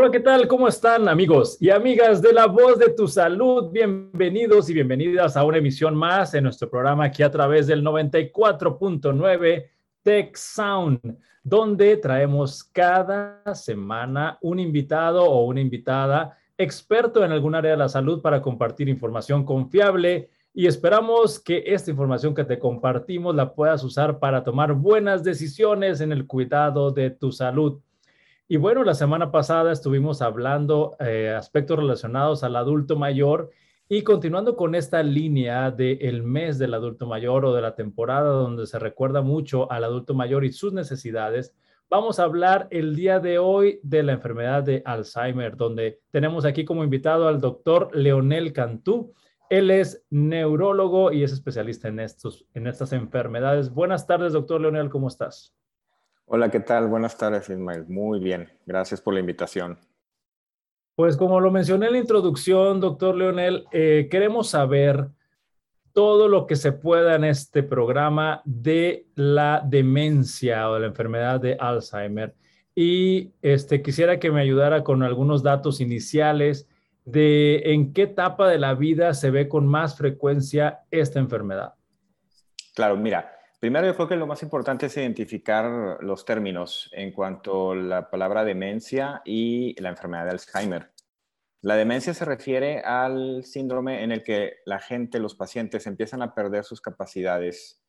Hola, ¿qué tal? ¿Cómo están amigos y amigas de La Voz de tu Salud? Bienvenidos y bienvenidas a una emisión más en nuestro programa aquí a través del 94.9 Tech Sound, donde traemos cada semana un invitado o una invitada experto en algún área de la salud para compartir información confiable y esperamos que esta información que te compartimos la puedas usar para tomar buenas decisiones en el cuidado de tu salud. Y bueno, la semana pasada estuvimos hablando eh, aspectos relacionados al adulto mayor y continuando con esta línea del mes del adulto mayor o de la temporada donde se recuerda mucho al adulto mayor y sus necesidades, vamos a hablar el día de hoy de la enfermedad de Alzheimer, donde tenemos aquí como invitado al doctor Leonel Cantú. Él es neurólogo y es especialista en, estos, en estas enfermedades. Buenas tardes, doctor Leonel, ¿cómo estás? Hola, ¿qué tal? Buenas tardes, Ismael. Muy bien, gracias por la invitación. Pues como lo mencioné en la introducción, doctor Leonel, eh, queremos saber todo lo que se pueda en este programa de la demencia o de la enfermedad de Alzheimer. Y este, quisiera que me ayudara con algunos datos iniciales de en qué etapa de la vida se ve con más frecuencia esta enfermedad. Claro, mira, Primero, yo creo que lo más importante es identificar los términos en cuanto a la palabra demencia y la enfermedad de Alzheimer. La demencia se refiere al síndrome en el que la gente, los pacientes, empiezan a perder sus capacidades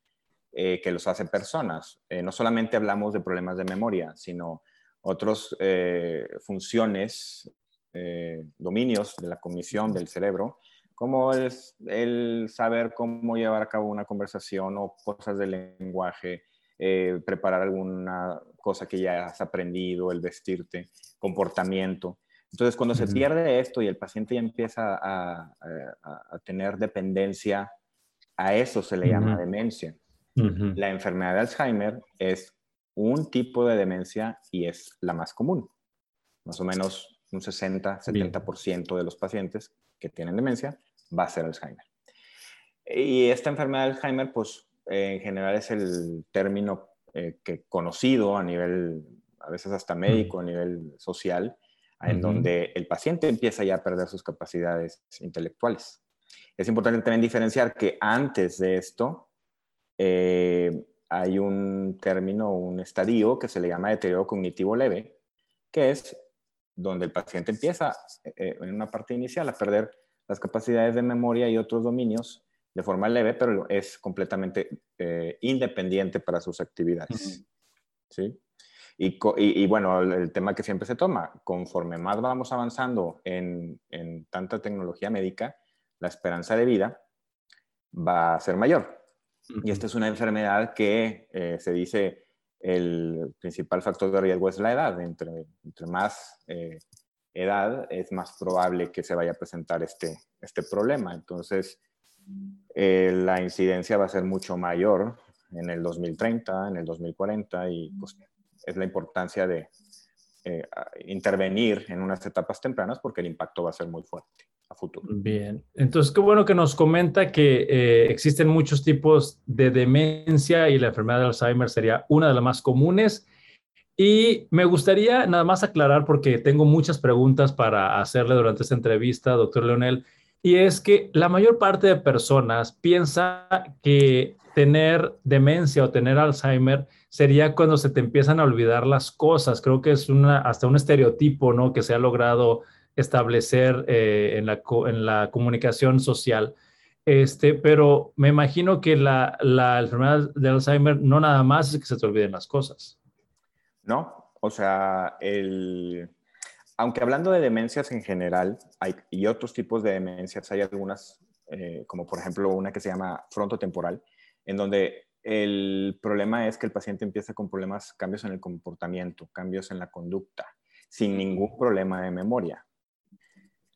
eh, que los hace personas. Eh, no solamente hablamos de problemas de memoria, sino otras eh, funciones, dominios de la cognición del cerebro como es el saber cómo llevar a cabo una conversación o cosas del lenguaje, eh, preparar alguna cosa que ya has aprendido, el vestirte, comportamiento. Entonces, cuando se pierde esto y el paciente ya empieza a, tener dependencia, a eso se le llama demencia. La enfermedad de Alzheimer es un tipo de demencia y es la más común. Más o menos un 60-70% de los pacientes que tienen demencia va a ser Alzheimer. Y esta enfermedad de Alzheimer, pues en general es el término eh, que conocido a nivel, a veces hasta médico, a nivel social, en donde el paciente empieza ya a perder sus capacidades intelectuales. Es importante también diferenciar que antes de esto eh, hay un término, un estadio que se le llama deterioro cognitivo leve, que es donde el paciente empieza eh, en una parte inicial a perder las capacidades de memoria y otros dominios de forma leve, pero es completamente eh, independiente para sus actividades. ¿Sí? Y, bueno, el, tema que siempre se toma, conforme más vamos avanzando en, tanta tecnología médica, la esperanza de vida va a ser mayor. Y esta es una enfermedad que eh, se dice el principal factor de riesgo es la edad. Entre, entre más eh, edad es más probable que se vaya a presentar este, este problema. Entonces, eh, la incidencia va a ser mucho mayor en el 2030, en el 2040 y pues es la importancia de eh, intervenir en unas etapas tempranas porque el impacto va a ser muy fuerte a futuro. Bien, entonces qué bueno que nos comenta que eh, existen muchos tipos de demencia y la enfermedad de Alzheimer sería una de las más comunes y me gustaría nada más aclarar, porque tengo muchas preguntas para hacerle durante esta entrevista, doctor Leonel, y es que la mayor parte de personas piensa que tener demencia o tener Alzheimer sería cuando se te empiezan a olvidar las cosas. Creo que es una, hasta un estereotipo ¿no? que se ha logrado establecer eh, en, la, en la comunicación social. Este, pero me imagino que la, la enfermedad de Alzheimer no nada más es que se te olviden las cosas. ¿No? O sea, el, aunque hablando de demencias en general hay, y otros tipos de demencias, hay algunas, eh, como por ejemplo una que se llama frontotemporal, en donde el problema es que el paciente empieza con problemas, cambios en el comportamiento, cambios en la conducta, sin ningún problema de memoria.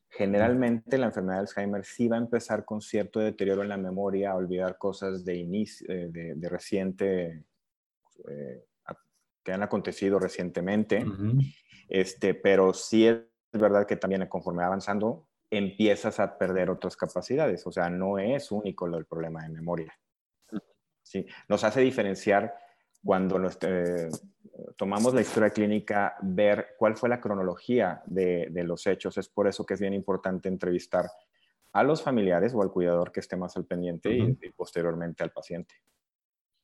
Generalmente la enfermedad de Alzheimer sí va a empezar con cierto deterioro en la memoria, a olvidar cosas de, inicio, eh, de, reciente eh, que han acontecido recientemente, este, pero sí es verdad que también conforme va avanzando empiezas a perder otras capacidades, o sea, no es único el problema de memoria. ¿sí? Nos hace diferenciar cuando eh, tomamos la historia clínica, ver cuál fue la cronología de, los hechos. Es por eso que es bien importante entrevistar a los familiares o al cuidador que esté más al pendiente y, posteriormente al paciente.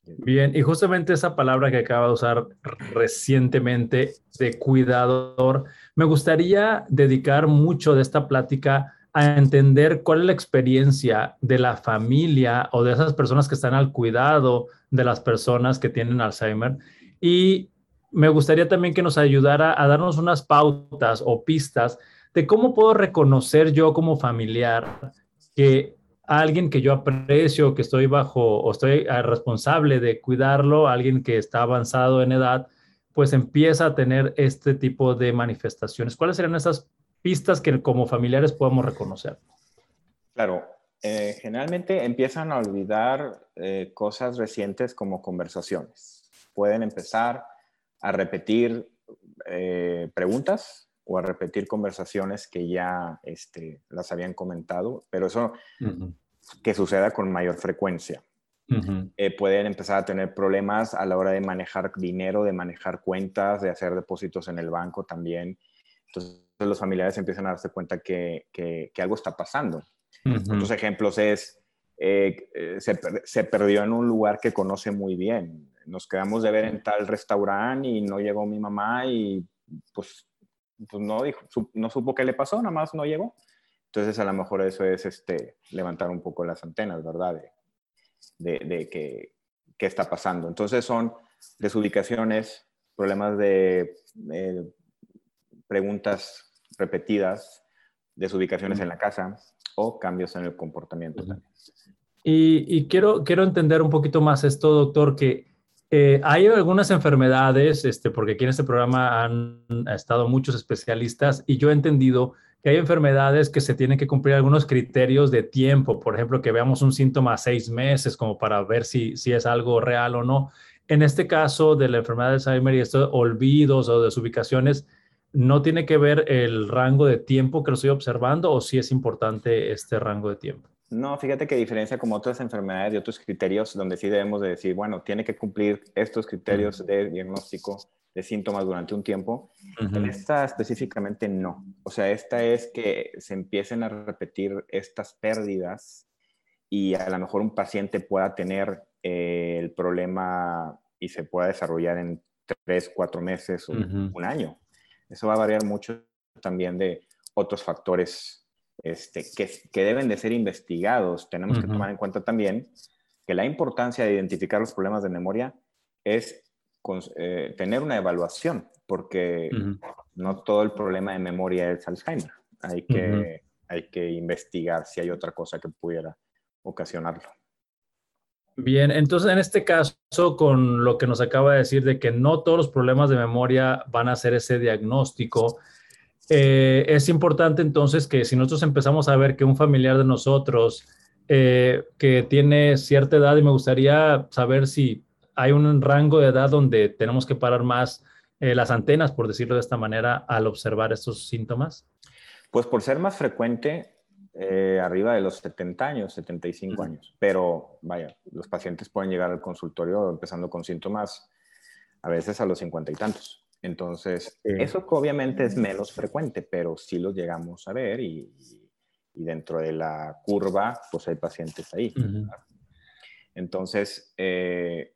Bien, y justamente esa palabra que acaba de usar recientemente de cuidador, me gustaría dedicar mucho de esta plática a entender cuál es la experiencia de la familia o de esas personas que están al cuidado de las personas que tienen Alzheimer. Y me gustaría también que nos ayudara a darnos unas pautas o pistas de cómo puedo reconocer yo como familiar que alguien que yo aprecio, que estoy bajo o estoy ah, responsable de cuidarlo, alguien que está avanzado en edad, pues empieza a tener este tipo de manifestaciones. ¿Cuáles serían esas pistas que como familiares podemos reconocer? Claro, eh, generalmente empiezan a olvidar eh, cosas recientes como conversaciones. Pueden empezar a repetir eh, preguntas o a repetir conversaciones que ya este, las habían comentado, pero eso que suceda con mayor frecuencia. pueden empezar a tener problemas a la hora de manejar dinero, de manejar cuentas, de hacer depósitos en el banco también. Entonces los familiares empiezan a darse cuenta que, que, algo está pasando. Otros ejemplos es, eh, eh, se, se, perdió en un lugar que conoce muy bien. Nos quedamos de ver en tal restaurante y no llegó mi mamá y pues, pues no, dijo, no supo qué le pasó, nada más no llegó. Entonces a lo mejor eso es este, levantar un poco las antenas, ¿verdad? De, de, qué, qué está pasando. Entonces son desubicaciones, problemas de eh, preguntas repetidas, desubicaciones en la casa o cambios en el comportamiento Y, quiero, quiero entender un poquito más esto, doctor, que eh, hay algunas enfermedades, este, porque aquí en este programa han estado muchos especialistas y yo he entendido que hay enfermedades que se tienen que cumplir algunos criterios de tiempo, por ejemplo, que veamos un síntoma a seis meses como para ver si, si es algo real o no. En este caso de la enfermedad de Alzheimer y estos olvidos o desubicaciones, no tiene que ver el rango de tiempo que lo estoy observando o si es importante este rango de tiempo? No, fíjate que diferencia como otras enfermedades y otros criterios donde sí debemos de decir, bueno, tiene que cumplir estos criterios de diagnóstico de síntomas durante un tiempo. En esta específicamente no. O sea, esta es que se empiecen a repetir estas pérdidas y a lo mejor un paciente pueda tener eh, el problema y se pueda desarrollar en tres, cuatro meses o un año. Eso va a variar mucho también de otros factores este, que, que, deben de ser investigados. Tenemos que tomar en cuenta también que la importancia de identificar los problemas de memoria es eh, tener una evaluación, porque no todo el problema de memoria es Alzheimer. Hay que, hay que investigar si hay otra cosa que pudiera ocasionarlo. Bien, entonces en este caso, con lo que nos acaba de decir de que no todos los problemas de memoria van a ser ese diagnóstico, eh, es importante entonces que si nosotros empezamos a ver que un familiar de nosotros eh, que tiene cierta edad y me gustaría saber si hay un rango de edad donde tenemos que parar más eh, las antenas, por decirlo de esta manera, al observar estos síntomas? Pues por ser más frecuente, eh, arriba de los 70 años, 75 años. Pero vaya, los pacientes pueden llegar al consultorio empezando con síntomas a veces a los 50 y tantos. Entonces, eso obviamente es menos frecuente, pero sí los llegamos a ver y, dentro de la curva, pues hay pacientes ahí. Entonces, eh,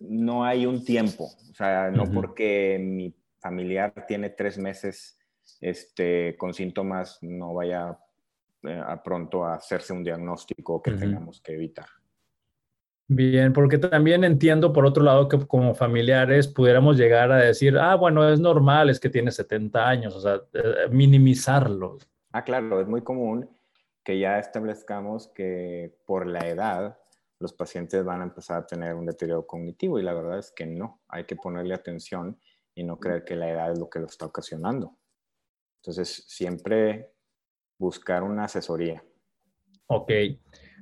no hay un tiempo, o sea, no porque mi familiar tiene tres meses este, con síntomas, no vaya eh, a pronto a hacerse un diagnóstico que tengamos que evitar. Bien, porque también entiendo por otro lado que como familiares pudiéramos llegar a decir, ah, bueno, es normal, es que tiene 70 años, o sea, eh, minimizarlo. Ah, claro, es muy común que ya establezcamos que por la edad los pacientes van a empezar a tener un deterioro cognitivo y la verdad es que no, hay que ponerle atención y no creer que la edad es lo que lo está ocasionando. Entonces, siempre buscar una asesoría. Ok.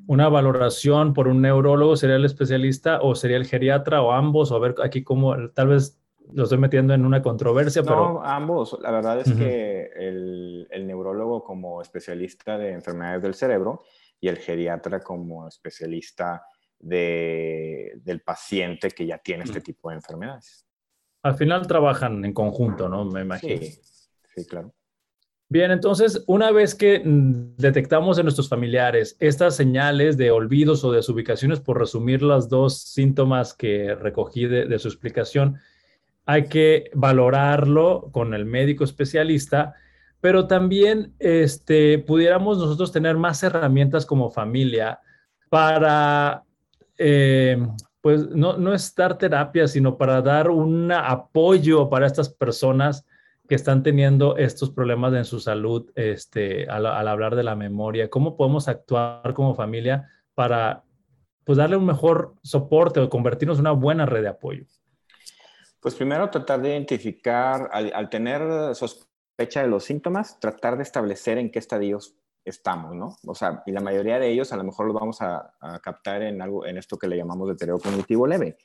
¿Una valoración por un neurólogo sería el especialista o sería el geriatra o ambos? O a ver aquí cómo, tal vez lo estoy metiendo en una controversia, no, pero... ambos. La verdad es que el, el, neurólogo como especialista de enfermedades del cerebro y el geriatra como especialista del paciente que ya tiene este tipo de enfermedades. Al final trabajan en conjunto, ¿no? Me imagino. Sí, sí, claro. Bien, entonces, una vez que mm, detectamos en nuestros familiares estas señales de olvidos o desubicaciones, por resumir los dos síntomas que recogí de, su explicación, hay que valorarlo con el médico especialista, pero también este, pudiéramos nosotros tener más herramientas como familia para eh, pues no, no es terapia, sino para dar un apoyo para estas personas que están teniendo estos problemas en su salud este, al, hablar de la memoria. ¿Cómo podemos actuar como familia para pues, darle un mejor soporte o convertirnos en una buena red de apoyo? Pues primero tratar de identificar, al, al tener sospecha de los síntomas, tratar de establecer en qué estadios estamos, ¿no? O sea, y la mayoría de ellos a lo mejor los vamos a, captar en algo, en esto que le llamamos deterioro cognitivo leve.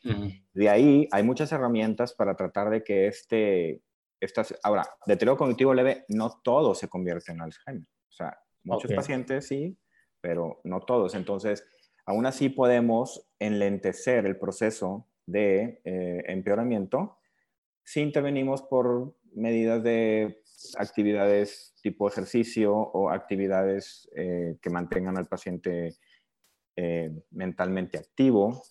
De ahí hay muchas herramientas para tratar de que este, estas, ahora, deterioro cognitivo leve, no todo se convierte en Alzheimer. O sea, muchos pacientes sí, pero no todos. Entonces, aún así podemos enlentecer el proceso de eh, empeoramiento si intervenimos por medidas de actividades tipo ejercicio o actividades eh, que mantengan al paciente eh, mentalmente activo,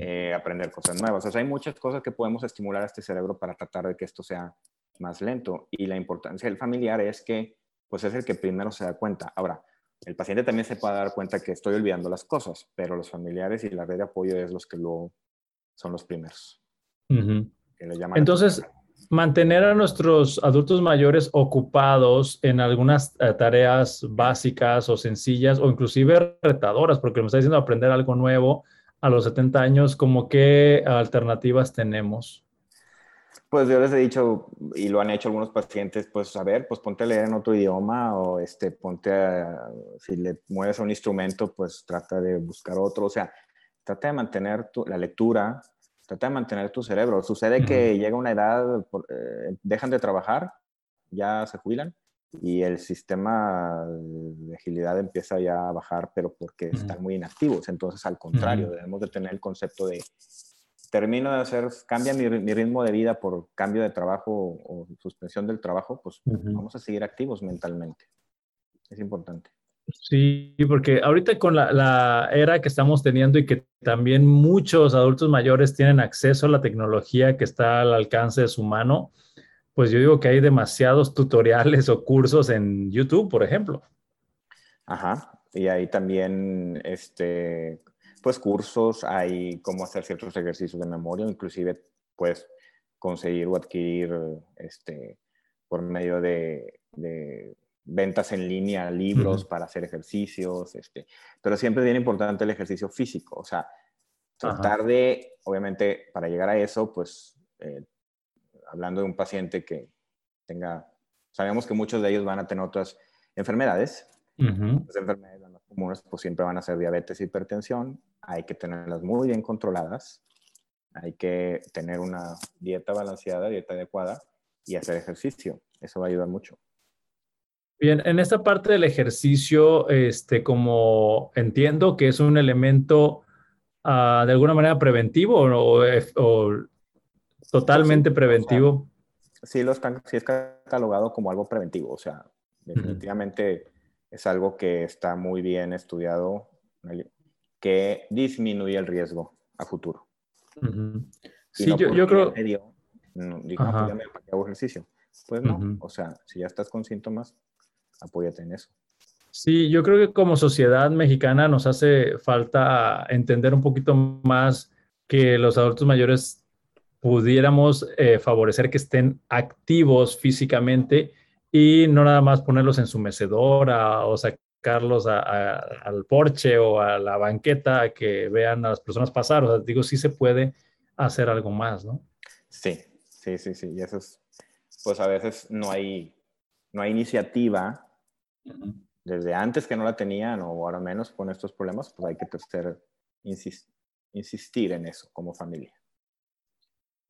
eh, aprender cosas nuevas. O sea, hay muchas cosas que podemos estimular a este cerebro para tratar de que esto sea más lento. Y la importancia del familiar es que, pues es el que primero se da cuenta. Ahora, el paciente también se puede dar cuenta que estoy olvidando las cosas, pero los familiares y la red de apoyo es los que lo, son los primeros. Entonces, mantener a nuestros adultos mayores ocupados en algunas eh, tareas básicas o sencillas o inclusive retadoras, porque me está diciendo aprender algo nuevo a los 70 años, ¿como qué alternativas tenemos? Pues yo les he dicho, y lo han hecho algunos pacientes, pues a ver, pues ponte a leer en otro idioma o este, ponte a, si le mueves a un instrumento, pues trata de buscar otro, o sea, trata de mantener la lectura, trata de mantener tu cerebro. Sucede que llega una edad, eh, dejan de trabajar, ya se jubilan y el sistema de agilidad empieza ya a bajar, pero porque están muy inactivos. Entonces, al contrario, debemos de tener el concepto de termino de hacer, cambia mi, ritmo de vida por cambio de trabajo o suspensión del trabajo, pues vamos a seguir activos mentalmente. Es importante. Sí, porque ahorita con la, era que estamos teniendo y que también muchos adultos mayores tienen acceso a la tecnología que está al alcance de su mano, pues yo digo que hay demasiados tutoriales o cursos en YouTube, por ejemplo. Ajá, y hay también, este, pues cursos, hay cómo hacer ciertos ejercicios de memoria, inclusive puedes conseguir o adquirir, este, por medio de ventas en línea, libros para hacer ejercicios, este, pero siempre bien importante el ejercicio físico, o sea, tratar de, obviamente, para llegar a eso, pues, eh, hablando de un paciente que tenga, sabemos que muchos de ellos van a tener otras enfermedades, las enfermedades más comunes, pues siempre van a ser diabetes hipertensión, hay que tenerlas muy bien controladas, hay que tener una dieta balanceada, dieta adecuada y hacer ejercicio, eso va a ayudar mucho. Bien, en esta parte del ejercicio, este, como entiendo que es un elemento ah, de alguna manera preventivo o, totalmente preventivo. sí, lo sí es catalogado como algo preventivo, o sea, definitivamente es algo que está muy bien estudiado, que disminuye el riesgo a futuro. Sí, yo, yo, creo... no, digo, hago ejercicio. Pues no, o sea, si ya estás con síntomas, apóyate en eso. Sí, yo creo que como sociedad mexicana nos hace falta entender un poquito más que los adultos mayores pudiéramos eh, favorecer que estén activos físicamente y no nada más ponerlos en su mecedora o sacarlos al porche o a la banqueta a que vean a las personas pasar. O sea, digo, sí se puede hacer algo más, ¿no? Sí, sí, sí, sí. Y eso es, pues a veces no hay, no hay iniciativa desde antes que no la tenían o ahora menos con estos problemas, pues hay que hacer, insistir en eso como familia.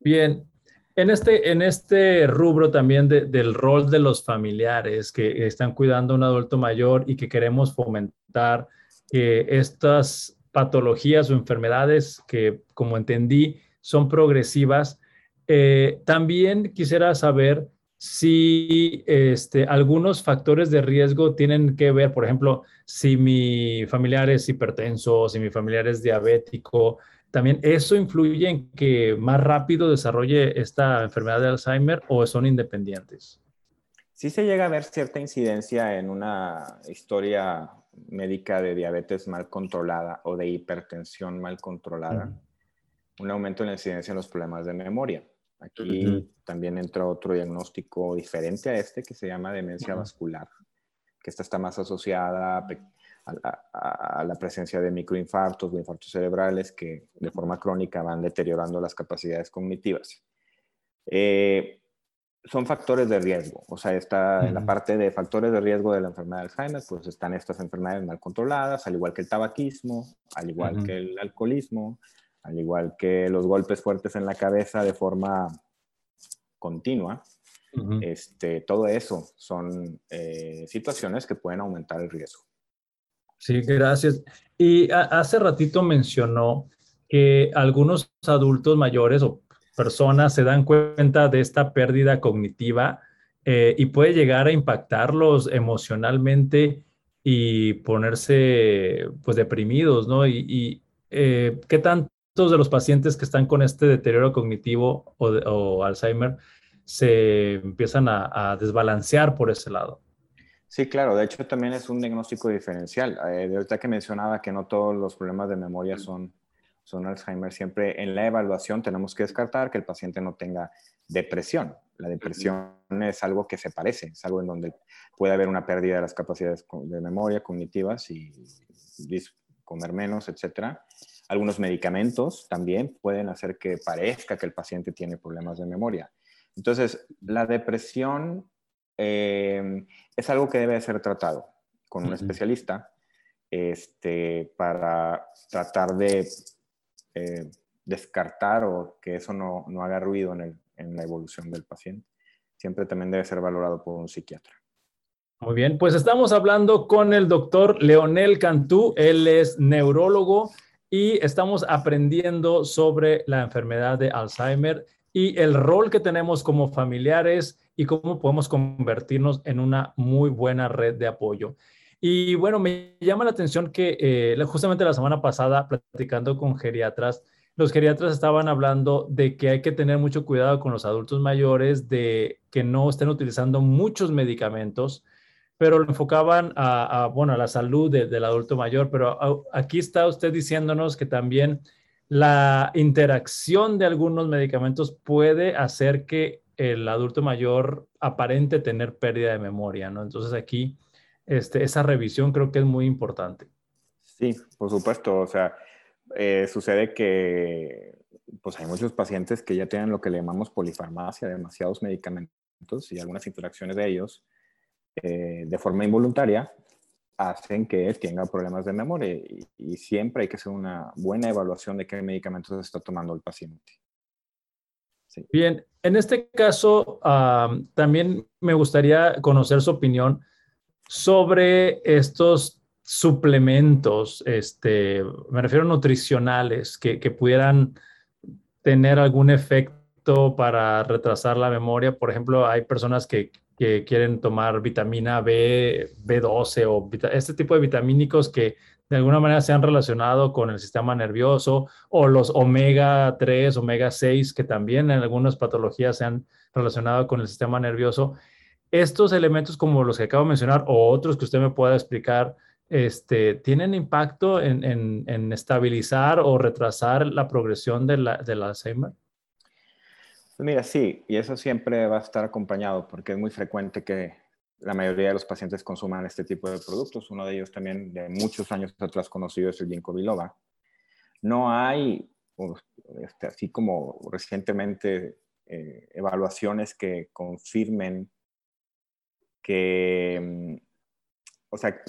Bien, en este, en este rubro también del rol de los familiares que están cuidando a un adulto mayor y que queremos fomentar que estas patologías o enfermedades que, como entendí, son progresivas. Eh, también quisiera saber si este, algunos factores de riesgo tienen que ver, por ejemplo, si mi familiar es hipertenso, si mi familiar es diabético, también eso influye en que más rápido desarrolle esta enfermedad de Alzheimer o son independientes. Sí se llega a ver cierta incidencia en una historia médica de diabetes mal controlada o de hipertensión mal controlada, un aumento en la incidencia en los problemas de memoria. Aquí también entra otro diagnóstico diferente a este que se llama demencia vascular, que esta está más asociada a, la presencia de microinfartos o infartos cerebrales que de forma crónica van deteriorando las capacidades cognitivas. Eh, son factores de riesgo, o sea, está en la parte de factores de riesgo de la enfermedad de Alzheimer, pues están estas enfermedades mal controladas, al igual que el tabaquismo, al igual que el alcoholismo, al igual que los golpes fuertes en la cabeza de forma continua. este, todo eso son eh, situaciones que pueden aumentar el riesgo. Sí, gracias. Y hace ratito mencionó que algunos adultos mayores o personas se dan cuenta de esta pérdida cognitiva eh, y puede llegar a impactarlos emocionalmente y ponerse pues deprimidos, ¿no? Y, eh, qué tantos de los pacientes que están con este deterioro cognitivo o, Alzheimer se empiezan a, desbalancear por ese lado. Sí, claro. De hecho, también es un diagnóstico diferencial. Eh, de ahorita que mencionaba que no todos los problemas de memoria son son Alzheimer, siempre en la evaluación tenemos que descartar que el paciente no tenga depresión. La depresión es algo que se parece, es algo en donde puede haber una pérdida de las capacidades de memoria cognitivas y comer menos, etc. Algunos medicamentos también pueden hacer que parezca que el paciente tiene problemas de memoria. Entonces, la depresión eh, es algo que debe ser tratado con un especialista este, para tratar de eh, descartar o que eso no, no haga ruido en, en, la evolución del paciente. Siempre también debe ser valorado por un psiquiatra. Muy bien, pues estamos hablando con el doctor Leonel Cantú. Él es neurólogo y estamos aprendiendo sobre la enfermedad de Alzheimer y el rol que tenemos como familiares y cómo podemos convertirnos en una muy buena red de apoyo. Y bueno, me llama la atención que eh, justamente la semana pasada, platicando con geriatras, los geriatras estaban hablando de que hay que tener mucho cuidado con los adultos mayores, de que no estén utilizando muchos medicamentos, pero lo enfocaban a, bueno, a la salud del adulto mayor. Pero aquí está usted diciéndonos que también la interacción de algunos medicamentos puede hacer que el adulto mayor aparente tener pérdida de memoria, ¿no? Entonces aquí este, esa revisión creo que es muy importante. Sí, por supuesto. O sea, eh, sucede que pues hay muchos pacientes que ya tienen lo que le llamamos polifarmacia, demasiados medicamentos y algunas interacciones de ellos eh, de forma involuntaria hacen que tenga problemas de memoria y, siempre hay que hacer una buena evaluación de qué medicamentos está tomando el paciente. Bien, en este caso también me gustaría conocer su opinión sobre estos suplementos, este, me refiero a nutricionales, que, pudieran tener algún efecto para retrasar la memoria. Por ejemplo, hay personas que, quieren tomar vitamina B, B12 o este tipo de vitamínicos que de alguna manera se han relacionado con el sistema nervioso o los omega 3, omega 6, que también en algunas patologías se han relacionado con el sistema nervioso estos elementos como los que acabo de mencionar o otros que usted me pueda explicar, este, ¿tienen impacto en, estabilizar o retrasar la progresión de la, del Alzheimer? Pues mira, sí, y eso siempre va a estar acompañado porque es muy frecuente que la mayoría de los pacientes consuman este tipo de productos. Uno de ellos también de muchos años atrás conocido es el ginkgo biloba. No hay, este, así como recientemente, eh, evaluaciones que confirmen que, mm, o sea,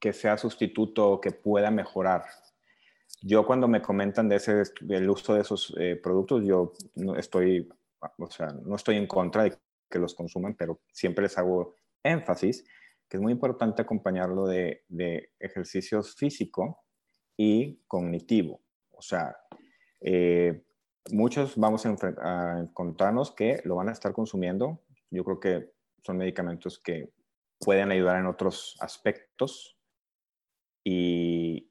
que sea sustituto que pueda mejorar. Yo cuando me comentan de ese, del uso de esos eh, productos, yo no estoy, o sea, no estoy en contra de que los consuman, pero siempre les hago énfasis que es muy importante acompañarlo de, ejercicios físicos y cognitivo. O sea, eh, muchos vamos a, encontrarnos que lo van a estar consumiendo. Yo creo que son medicamentos que pueden ayudar en otros aspectos y,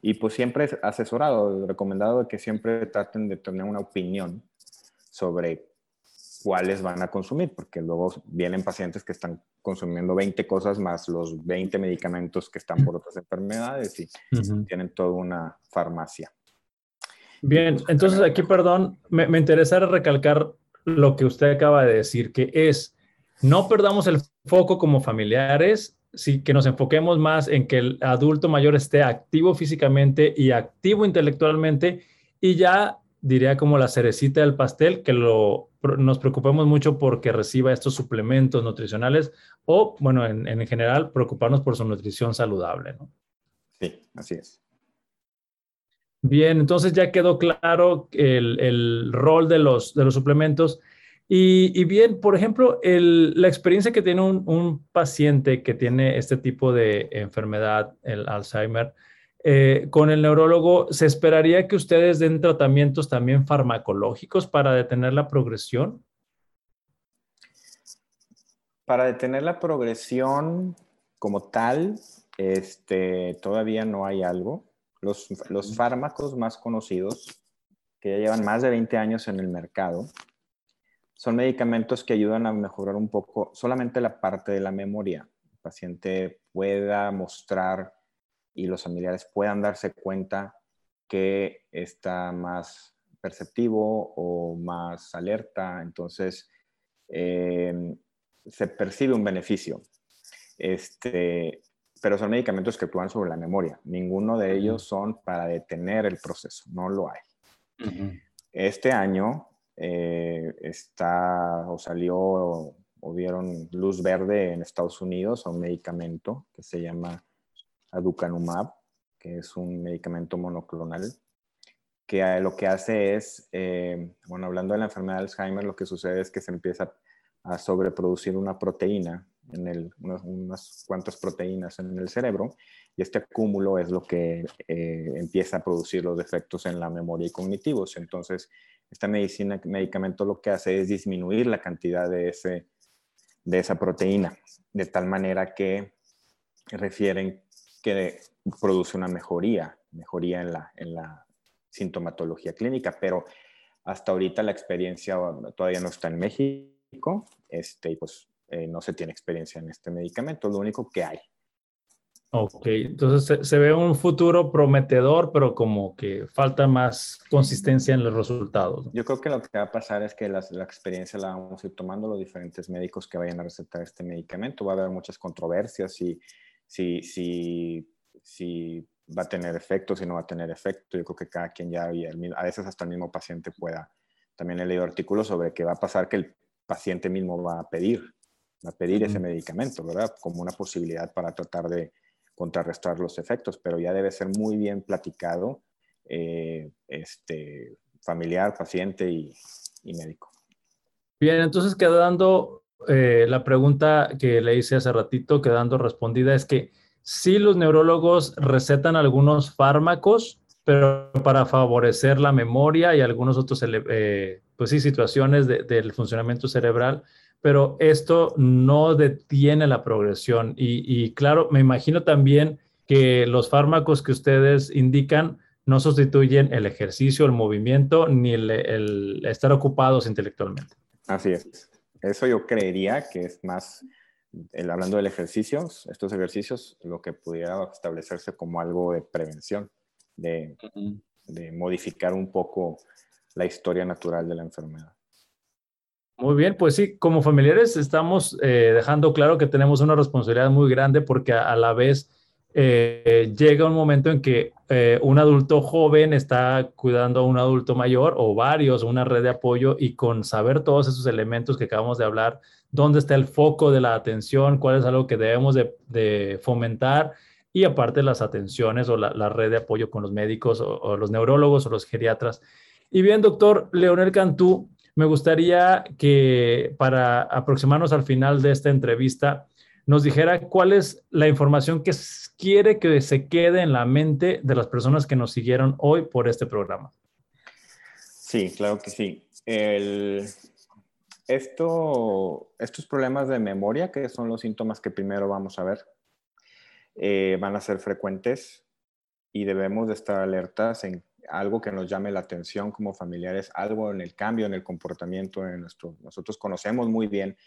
y pues siempre asesorado, recomendado que siempre traten de tener una opinión sobre cuáles van a consumir, porque luego vienen pacientes que están consumiendo 20 cosas más los 20 medicamentos que están por otras enfermedades y tienen toda una farmacia. Bien, entonces aquí, perdón, me, me interesaría recalcar lo que usted acaba de decir, que es, no perdamos el foco como familiares, sí, que nos enfoquemos más en que el adulto mayor esté activo físicamente y activo intelectualmente y ya diría como la cerecita del pastel, que lo, nos preocupemos mucho porque reciba estos suplementos nutricionales o, bueno, en, en general, preocuparnos por su nutrición saludable, ¿no? Sí, así es. Bien, entonces ya quedó claro el, el rol de los, de los suplementos. Y, y bien, por ejemplo, el, la experiencia que tiene un, un, paciente que tiene este tipo de enfermedad, el Alzheimer, eh, con el neurólogo, ¿se esperaría que ustedes den tratamientos también farmacológicos para detener la progresión? Para detener la progresión como tal, este, todavía no hay algo. Los, los fármacos más conocidos, que ya llevan más de 20 años en el mercado, son medicamentos que ayudan a mejorar un poco solamente la parte de la memoria. El paciente pueda mostrar y los familiares puedan darse cuenta que está más perceptivo o más alerta, entonces eh, se percibe un beneficio. Este, pero son medicamentos que actúan sobre la memoria. Ninguno de ellos son para detener el proceso, no lo hay. Este año eh, está o salió o dieron luz verde en Estados Unidos a un medicamento que se llama aducanumab, que es un medicamento monoclonal, que lo que hace es, eh, bueno, hablando de la enfermedad de Alzheimer, lo que sucede es que se empieza a sobreproducir una proteína, en el, unas, cuantas proteínas en el cerebro, y este acúmulo es lo que eh, empieza a producir los defectos en la memoria y cognitivos. Entonces, esta medicina, medicamento lo que hace es disminuir la cantidad de, ese, de esa proteína, de tal manera que refieren que produce una mejoría, mejoría en la, en la sintomatología clínica, pero hasta ahorita la experiencia todavía no está en México, este, y pues eh, no se tiene experiencia en este medicamento, lo único que hay. Ok, entonces se, ve un futuro prometedor, pero como que falta más consistencia en los resultados. Yo creo que lo que va a pasar es que la, la experiencia la vamos a ir tomando los diferentes médicos que vayan a recetar este medicamento. Va a haber muchas controversias y si, si, si va a tener efecto, si no va a tener efecto. Yo creo que cada quien ya, a veces hasta el mismo paciente pueda. También he leído artículos sobre que va a pasar que el paciente mismo va a pedir, va a pedir ese medicamento, ¿verdad? Como una posibilidad para tratar de contrarrestar los efectos, pero ya debe ser muy bien platicado eh, este, familiar, paciente y, y médico. Bien, entonces quedando eh, la pregunta que le hice hace ratito, quedando respondida, es que sí los neurólogos recetan algunos fármacos, pero para favorecer la memoria y algunos otros, eh, pues sí, situaciones del funcionamiento cerebral, pero esto no detiene la progresión. Y, claro, me imagino también que los fármacos que ustedes indican no sustituyen el ejercicio, el movimiento, ni el estar ocupados intelectualmente. Así es. Eso yo creería que es más, el, hablando del ejercicio, estos ejercicios, lo que pudiera establecerse como algo de prevención, de, de modificar un poco la historia natural de la enfermedad. Muy bien, pues sí, como familiares estamos eh, dejando claro que tenemos una responsabilidad muy grande porque a, a la vez eh, llega un momento en que eh, un adulto joven está cuidando a un adulto mayor o varios, una red de apoyo y con saber todos esos elementos que acabamos de hablar, dónde está el foco de la atención, cuál es algo que debemos de, fomentar y aparte las atenciones o la, red de apoyo con los médicos o, los neurólogos o los geriatras. Y bien, doctor Leonel Cantú, me gustaría que para aproximarnos al final de esta entrevista, nos dijera cuál es la información que quiere que se quede en la mente de las personas que nos siguieron hoy por este programa. Sí, claro que sí. esto, estos problemas de memoria, que son los síntomas que primero vamos a ver, eh, van a ser frecuentes y debemos de estar alertas en algo que nos llame la atención como familiares, algo en el cambio, en el comportamiento de nuestro. Nosotros conocemos muy bien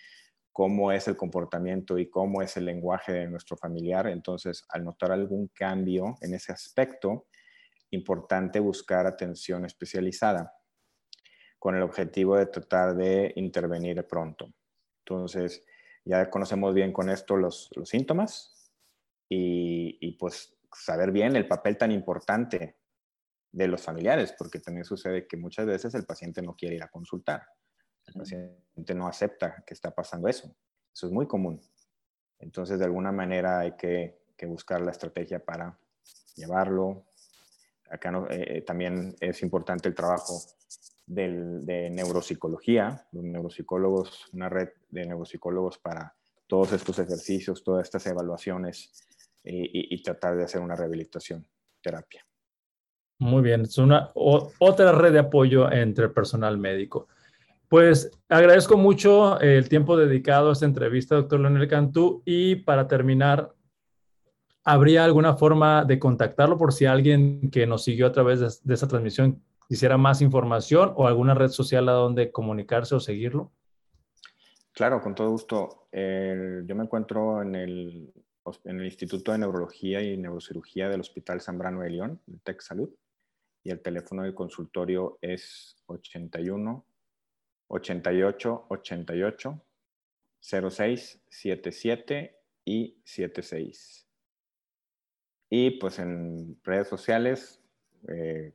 cómo es el comportamiento y cómo es el lenguaje de nuestro familiar. Entonces, al notar algún cambio en ese aspecto, importante buscar atención especializada con el objetivo de tratar de intervenir pronto. Entonces, ya conocemos bien con esto los, síntomas y, y pues saber bien el papel tan importante de los familiares, porque también sucede que muchas veces el paciente no quiere ir a consultar. El paciente no acepta que está pasando eso. Eso es muy común. Entonces, de alguna manera hay que, buscar la estrategia para llevarlo. Acá eh, eh, también es importante el trabajo de neuropsicología, los neuropsicólogos, una red de neuropsicólogos para todos estos ejercicios, todas estas evaluaciones y tratar de hacer una rehabilitación, terapia. Muy bien, es una otra red de apoyo entre el personal médico. Pues agradezco mucho el tiempo dedicado a esta entrevista, doctor Leonel Cantú, y para terminar, ¿habría alguna forma de contactarlo por si alguien que nos siguió a través de, esta transmisión quisiera más información o alguna red social a donde comunicarse o seguirlo? Claro, con todo gusto. yo me encuentro en el, en el Instituto de Neurología y Neurocirugía del Hospital Zambrano de León, de Tech Salud y el teléfono del consultorio es 81 88 88 06 77 y 76. Y pues en redes sociales eh,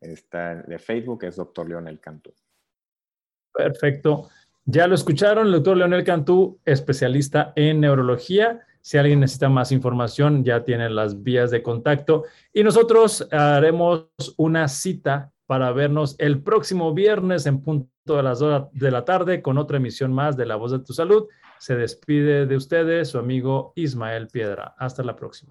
está de Facebook, es doctor Leonel Cantú. Perfecto. Ya lo escucharon, el doctor Leonel Cantú, especialista en neurología. Si alguien necesita más información, ya tienen las vías de contacto. Y nosotros haremos una cita para vernos el próximo viernes en punto de las horas de la tarde con otra emisión más de La Voz de tu Salud. Se despide de ustedes su amigo Ismael Piedra. Hasta la próxima.